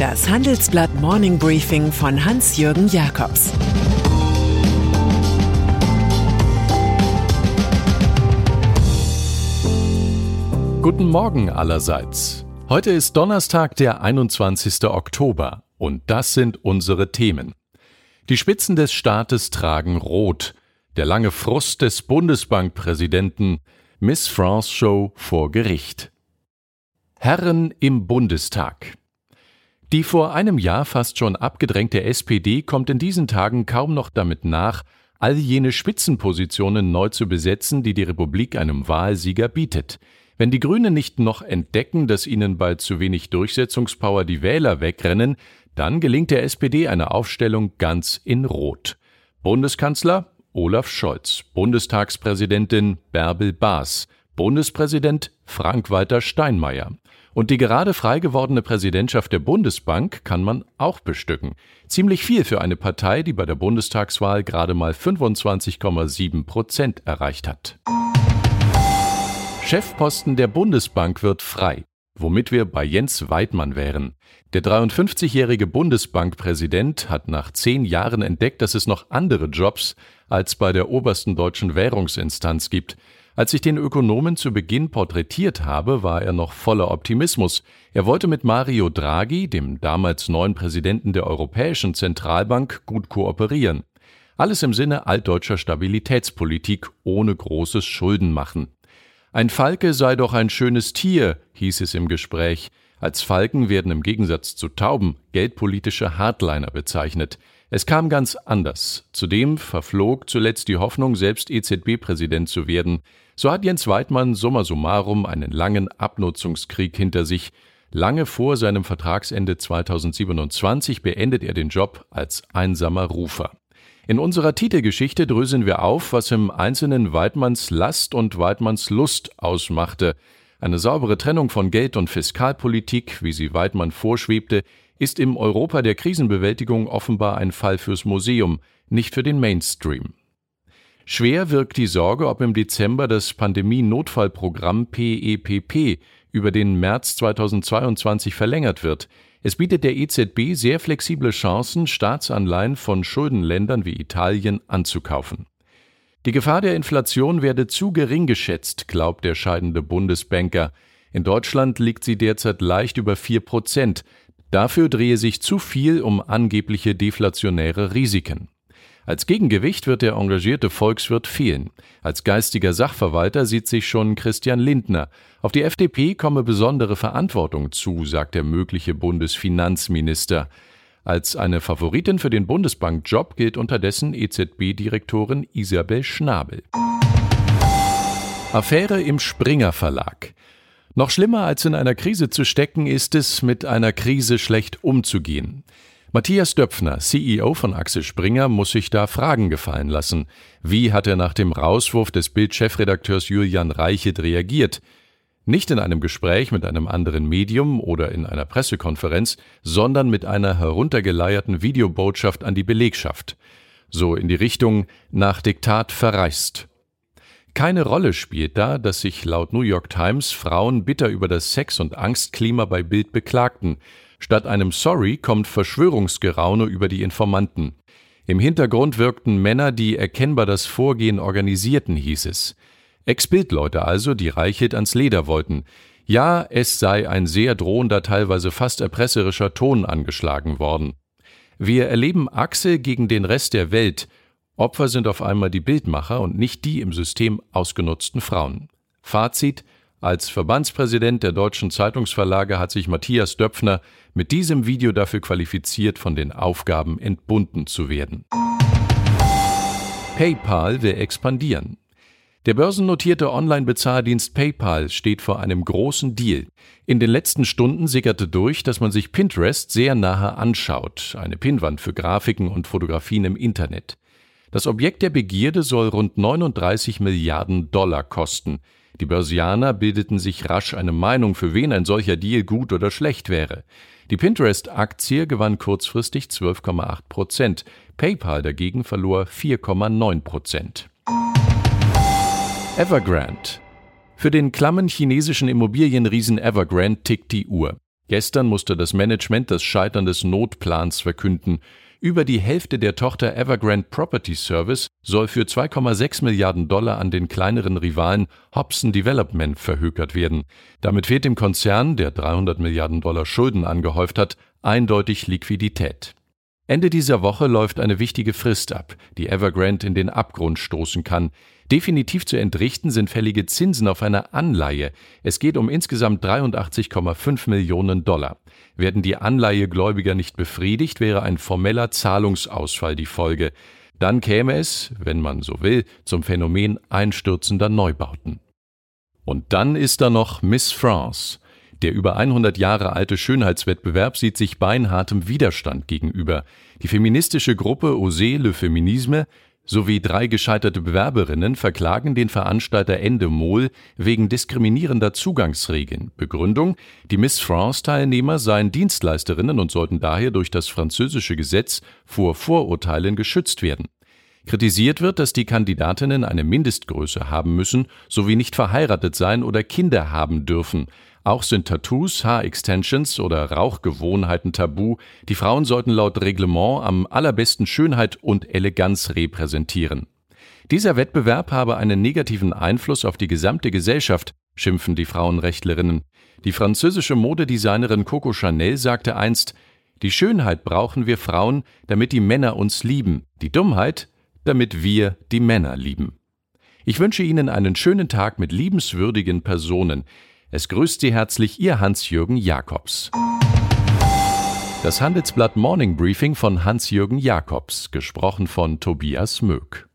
Das Handelsblatt Morning Briefing von Hans-Jürgen Jakobs Guten Morgen allerseits. Heute ist Donnerstag, der 21. Oktober, und das sind unsere Themen. Die Spitzen des Staates tragen Rot. Der lange Frust des Bundesbankpräsidenten. Miss France Show vor Gericht. Herren im Bundestag. Die vor einem Jahr fast schon abgedrängte SPD kommt in diesen Tagen kaum noch damit nach, all jene Spitzenpositionen neu zu besetzen, die die Republik einem Wahlsieger bietet. Wenn die Grünen nicht noch entdecken, dass ihnen bei zu wenig Durchsetzungspower die Wähler wegrennen, dann gelingt der SPD eine Aufstellung ganz in Rot. Bundeskanzler Olaf Scholz, Bundestagspräsidentin Bärbel Baas, Bundespräsident Frank-Walter Steinmeier. Und die gerade frei gewordene Präsidentschaft der Bundesbank kann man auch bestücken. Ziemlich viel für eine Partei, die bei der Bundestagswahl gerade mal 25,7 Prozent erreicht hat. Chefposten der Bundesbank wird frei, womit wir bei Jens Weidmann wären. Der 53-jährige Bundesbankpräsident hat nach zehn Jahren entdeckt, dass es noch andere Jobs als bei der obersten deutschen Währungsinstanz gibt. Als ich den Ökonomen zu Beginn porträtiert habe, war er noch voller Optimismus. Er wollte mit Mario Draghi, dem damals neuen Präsidenten der Europäischen Zentralbank, gut kooperieren. Alles im Sinne altdeutscher Stabilitätspolitik ohne großes Schuldenmachen. Ein Falke sei doch ein schönes Tier, hieß es im Gespräch. Als Falken werden im Gegensatz zu Tauben geldpolitische Hardliner bezeichnet. Es kam ganz anders. Zudem verflog zuletzt die Hoffnung, selbst EZB-Präsident zu werden. So hat Jens Weidmann summa summarum einen langen Abnutzungskrieg hinter sich. Lange vor seinem Vertragsende 2027 beendet er den Job als einsamer Rufer. In unserer Titelgeschichte dröseln wir auf, was im Einzelnen Weidmanns Last und Weidmanns Lust ausmachte. Eine saubere Trennung von Geld- und Fiskalpolitik, wie sie Weidmann vorschwebte, ist im Europa der Krisenbewältigung offenbar ein Fall fürs Museum, nicht für den Mainstream. Schwer wirkt die Sorge, ob im Dezember das Pandemie-Notfallprogramm PEPP e über den März 2022 verlängert wird. Es bietet der EZB sehr flexible Chancen, Staatsanleihen von Schuldenländern wie Italien anzukaufen. Die Gefahr der Inflation werde zu gering geschätzt, glaubt der scheidende Bundesbanker. In Deutschland liegt sie derzeit leicht über vier Prozent. Dafür drehe sich zu viel um angebliche deflationäre Risiken. Als Gegengewicht wird der engagierte Volkswirt fehlen. Als geistiger Sachverwalter sieht sich schon Christian Lindner. Auf die FDP komme besondere Verantwortung zu, sagt der mögliche Bundesfinanzminister. Als eine Favoritin für den Bundesbankjob gilt unterdessen EZB-Direktorin Isabel Schnabel. Affäre im Springer Verlag. Noch schlimmer als in einer Krise zu stecken, ist es, mit einer Krise schlecht umzugehen. Matthias Döpfner, CEO von Axel Springer, muss sich da Fragen gefallen lassen. Wie hat er nach dem Rauswurf des Bild-Chefredakteurs Julian Reichelt reagiert? Nicht in einem Gespräch mit einem anderen Medium oder in einer Pressekonferenz, sondern mit einer heruntergeleierten Videobotschaft an die Belegschaft. So in die Richtung nach Diktat verreist. Keine Rolle spielt da, dass sich laut New York Times Frauen bitter über das Sex- und Angstklima bei Bild beklagten. Statt einem Sorry kommt Verschwörungsgeraune über die Informanten. Im Hintergrund wirkten Männer, die erkennbar das Vorgehen organisierten, hieß es. Ex-Bildleute also, die Reichelt ans Leder wollten. Ja, es sei ein sehr drohender, teilweise fast erpresserischer Ton angeschlagen worden. Wir erleben Axel gegen den Rest der Welt, Opfer sind auf einmal die Bildmacher und nicht die im System ausgenutzten Frauen. Fazit als Verbandspräsident der deutschen Zeitungsverlage hat sich Matthias Döpfner mit diesem Video dafür qualifiziert, von den Aufgaben entbunden zu werden. PayPal will expandieren. Der börsennotierte Online-Bezahldienst PayPal steht vor einem großen Deal. In den letzten Stunden sickerte durch, dass man sich Pinterest sehr nahe anschaut, eine Pinwand für Grafiken und Fotografien im Internet. Das Objekt der Begierde soll rund 39 Milliarden Dollar kosten. Die Börsianer bildeten sich rasch eine Meinung, für wen ein solcher Deal gut oder schlecht wäre. Die Pinterest-Aktie gewann kurzfristig 12,8 Prozent. PayPal dagegen verlor 4,9 Prozent. Evergrande. Für den klammen chinesischen Immobilienriesen Evergrande tickt die Uhr. Gestern musste das Management das Scheitern des Notplans verkünden. Über die Hälfte der Tochter Evergrande Property Service soll für 2,6 Milliarden Dollar an den kleineren Rivalen Hobson Development verhökert werden. Damit fehlt dem Konzern, der 300 Milliarden Dollar Schulden angehäuft hat, eindeutig Liquidität. Ende dieser Woche läuft eine wichtige Frist ab, die Evergrande in den Abgrund stoßen kann. Definitiv zu entrichten sind fällige Zinsen auf eine Anleihe. Es geht um insgesamt 83,5 Millionen Dollar. Werden die Anleihegläubiger nicht befriedigt, wäre ein formeller Zahlungsausfall die Folge. Dann käme es, wenn man so will, zum Phänomen einstürzender Neubauten. Und dann ist da noch Miss France. Der über 100 Jahre alte Schönheitswettbewerb sieht sich beinhartem Widerstand gegenüber. Die feministische Gruppe Osez le Feminisme sowie drei gescheiterte Bewerberinnen verklagen den Veranstalter Endemol wegen diskriminierender Zugangsregeln. Begründung: Die Miss France-Teilnehmer seien Dienstleisterinnen und sollten daher durch das französische Gesetz vor Vorurteilen geschützt werden. Kritisiert wird, dass die Kandidatinnen eine Mindestgröße haben müssen sowie nicht verheiratet sein oder Kinder haben dürfen. Auch sind Tattoos, Haarextensions oder Rauchgewohnheiten tabu. Die Frauen sollten laut Reglement am allerbesten Schönheit und Eleganz repräsentieren. Dieser Wettbewerb habe einen negativen Einfluss auf die gesamte Gesellschaft, schimpfen die Frauenrechtlerinnen. Die französische Modedesignerin Coco Chanel sagte einst, die Schönheit brauchen wir Frauen, damit die Männer uns lieben, die Dummheit, damit wir die Männer lieben. Ich wünsche Ihnen einen schönen Tag mit liebenswürdigen Personen. Es grüßt Sie herzlich Ihr Hans-Jürgen Jakobs. Das Handelsblatt Morning Briefing von Hans-Jürgen Jakobs, gesprochen von Tobias Möck.